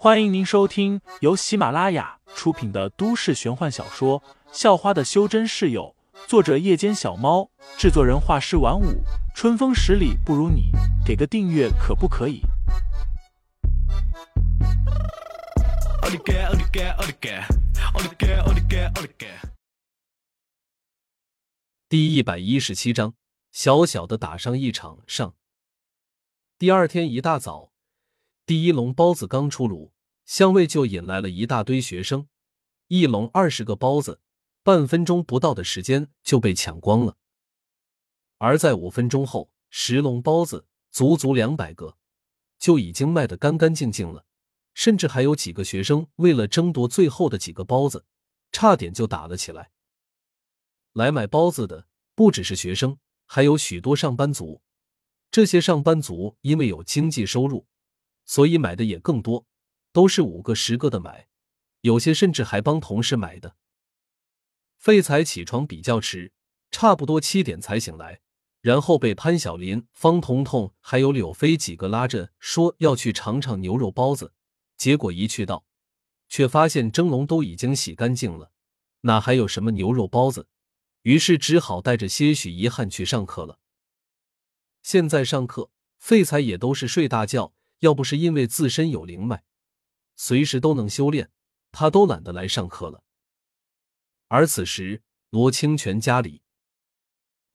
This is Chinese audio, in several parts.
欢迎您收听由喜马拉雅出品的都市玄幻小说《校花的修真室友》，作者：夜间小猫，制作人：画师晚舞，春风十里不如你，给个订阅可不可以？第一百一十七章，小小的打上一场上。第二天一大早。第一笼包子刚出炉，香味就引来了一大堆学生。一笼二十个包子，半分钟不到的时间就被抢光了。而在五分钟后，十笼包子足足两百个，就已经卖得干干净净了。甚至还有几个学生为了争夺最后的几个包子，差点就打了起来。来买包子的不只是学生，还有许多上班族。这些上班族因为有经济收入。所以买的也更多，都是五个十个的买，有些甚至还帮同事买的。废材起床比较迟，差不多七点才醒来，然后被潘晓林、方彤彤还有柳飞几个拉着说要去尝尝牛肉包子。结果一去到，却发现蒸笼都已经洗干净了，哪还有什么牛肉包子？于是只好带着些许遗憾去上课了。现在上课，废材也都是睡大觉。要不是因为自身有灵脉，随时都能修炼，他都懒得来上课了。而此时，罗清泉家里，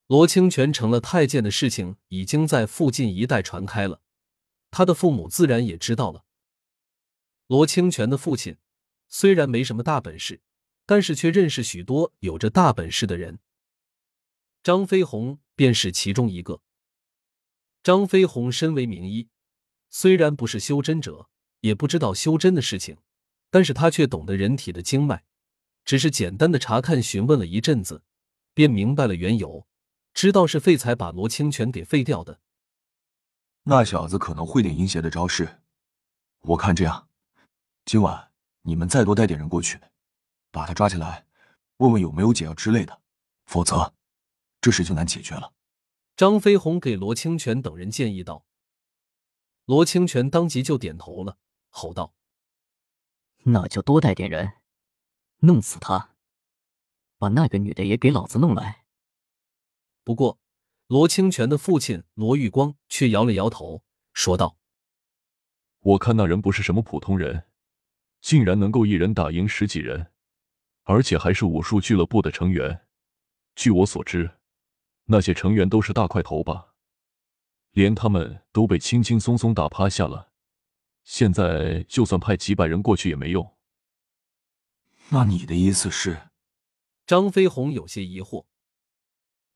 罗清泉成了太监的事情已经在附近一带传开了，他的父母自然也知道了。罗清泉的父亲虽然没什么大本事，但是却认识许多有着大本事的人，张飞鸿便是其中一个。张飞鸿身为名医。虽然不是修真者，也不知道修真的事情，但是他却懂得人体的经脉，只是简单的查看询问了一阵子，便明白了缘由，知道是废材把罗清泉给废掉的。那小子可能会点阴邪的招式，我看这样，今晚你们再多带点人过去，把他抓起来，问问有没有解药之类的，否则这事就难解决了。张飞鸿给罗清泉等人建议道。罗清泉当即就点头了，吼道：“那就多带点人，弄死他！把那个女的也给老子弄来！”不过，罗清泉的父亲罗玉光却摇了摇头，说道：“我看那人不是什么普通人，竟然能够一人打赢十几人，而且还是武术俱乐部的成员。据我所知，那些成员都是大块头吧？”连他们都被轻轻松松打趴下了，现在就算派几百人过去也没用。那你的意思是？张飞鸿有些疑惑。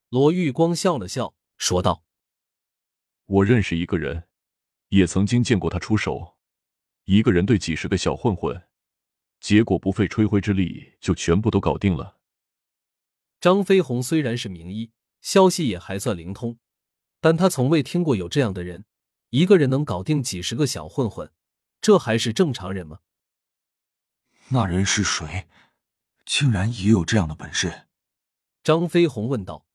罗玉光笑了笑，说道：“我认识一个人，也曾经见过他出手，一个人对几十个小混混，结果不费吹灰之力就全部都搞定了。”张飞鸿虽然是名医，消息也还算灵通。但他从未听过有这样的人，一个人能搞定几十个小混混，这还是正常人吗？那人是谁？竟然也有这样的本事？张飞鸿问道。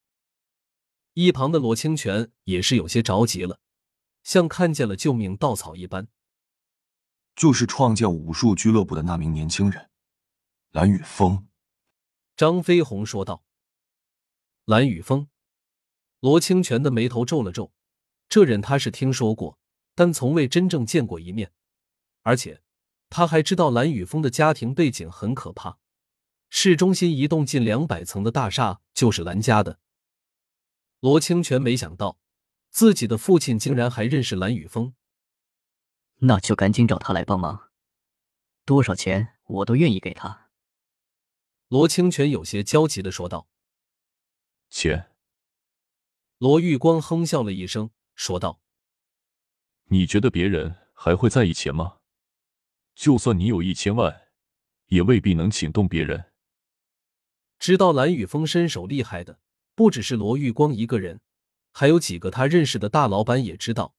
一旁的罗清泉也是有些着急了，像看见了救命稻草一般。就是创建武术俱乐部的那名年轻人，蓝雨峰。张飞鸿说道。蓝雨峰。罗清泉的眉头皱了皱，这人他是听说过，但从未真正见过一面。而且他还知道蓝雨峰的家庭背景很可怕，市中心一栋近两百层的大厦就是蓝家的。罗清泉没想到自己的父亲竟然还认识蓝雨峰，那就赶紧找他来帮忙，多少钱我都愿意给他。罗清泉有些焦急的说道：“钱。”罗玉光哼笑了一声，说道：“你觉得别人还会在意钱吗？就算你有一千万，也未必能请动别人。”知道蓝雨峰身手厉害的不只是罗玉光一个人，还有几个他认识的大老板也知道，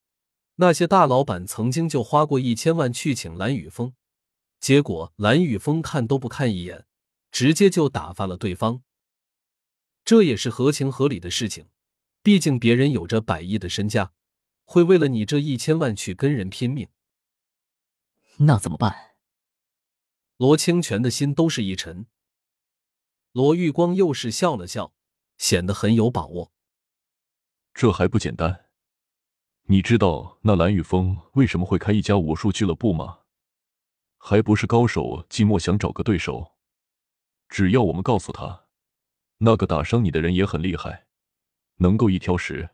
那些大老板曾经就花过一千万去请蓝雨峰，结果蓝雨峰看都不看一眼，直接就打发了对方。这也是合情合理的事情。毕竟别人有着百亿的身家，会为了你这一千万去跟人拼命？那怎么办？罗清泉的心都是一沉。罗玉光又是笑了笑，显得很有把握。这还不简单？你知道那蓝雨峰为什么会开一家武术俱乐部吗？还不是高手寂寞想找个对手。只要我们告诉他，那个打伤你的人也很厉害，能够一挑十，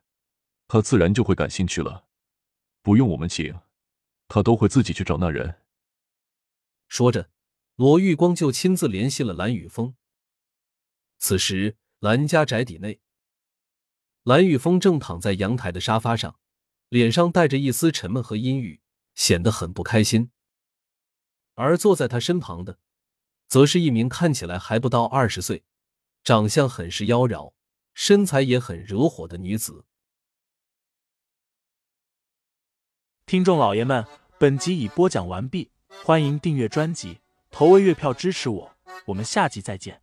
他自然就会感兴趣了。不用我们请，他都会自己去找那人。说着，罗玉光就亲自联系了蓝雨峰。此时，蓝家宅邸内，蓝雨峰正躺在阳台的沙发上。脸上带着一丝沉闷和阴郁，显得很不开心。而坐在他身旁的，则是一名看起来还不到二十岁、长相很是妖娆、身材也很惹火的女子。听众老爷们，本集已播讲完毕，欢迎订阅专辑，投喂月票支持我，我们下集再见。